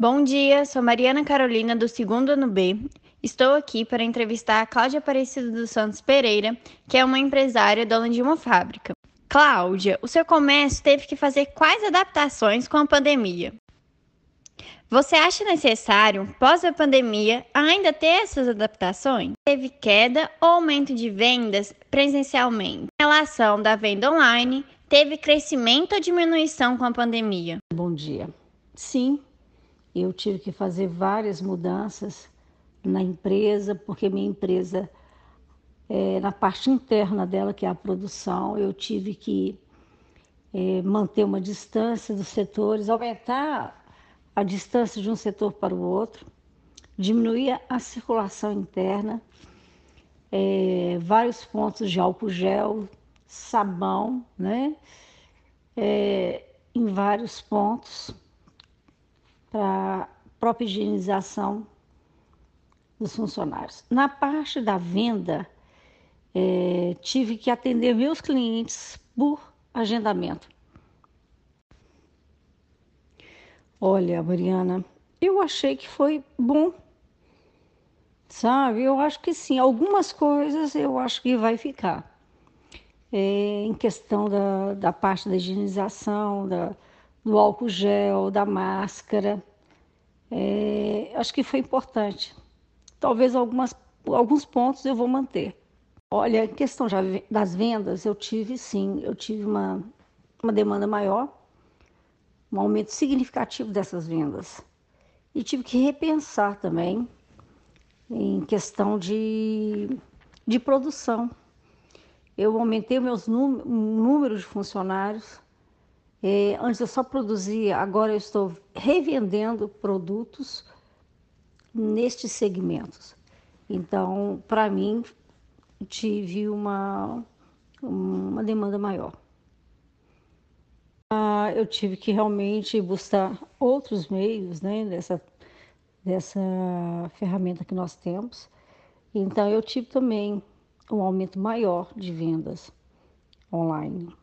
Bom dia, sou Mariana Carolina do segundo ano B. Estou aqui para entrevistar a Cláudia Aparecida dos Santos Pereira, que é uma empresária dona de uma fábrica. Cláudia, o seu comércio teve que fazer quais adaptações com a pandemia? Você acha necessário, pós a pandemia, ainda ter essas adaptações? Teve queda ou aumento de vendas presencialmente? Em relação da venda online, teve crescimento ou diminuição com a pandemia? Bom dia. Sim, eu tive que fazer várias mudanças na empresa, porque minha empresa, é, na parte interna dela, que é a produção, eu tive que é, manter uma distância dos setores, aumentar a distância de um setor para o outro, diminuir a circulação interna, é, vários pontos de álcool gel, sabão, né? É, em vários pontos para própria higienização dos funcionários. Na parte da venda, é, tive que atender meus clientes por agendamento. Olha, Mariana, eu achei que foi bom, sabe? Eu acho que sim. Algumas coisas eu acho que vai ficar. É, em questão da, da parte da higienização, da, do álcool gel, da máscara. É, acho que foi importante. Talvez algumas, alguns pontos eu vou manter. Olha, em questão já das vendas, eu tive sim, eu tive uma, uma demanda maior, um aumento significativo dessas vendas. E tive que repensar também em questão de, de produção. Eu aumentei meus números de funcionários, é, antes eu só produzia, agora eu estou revendendo produtos nestes segmentos. Então, para mim, tive uma, uma demanda maior. Ah, eu tive que realmente buscar outros meios né, dessa, dessa ferramenta que nós temos. Então, eu tive também um aumento maior de vendas online.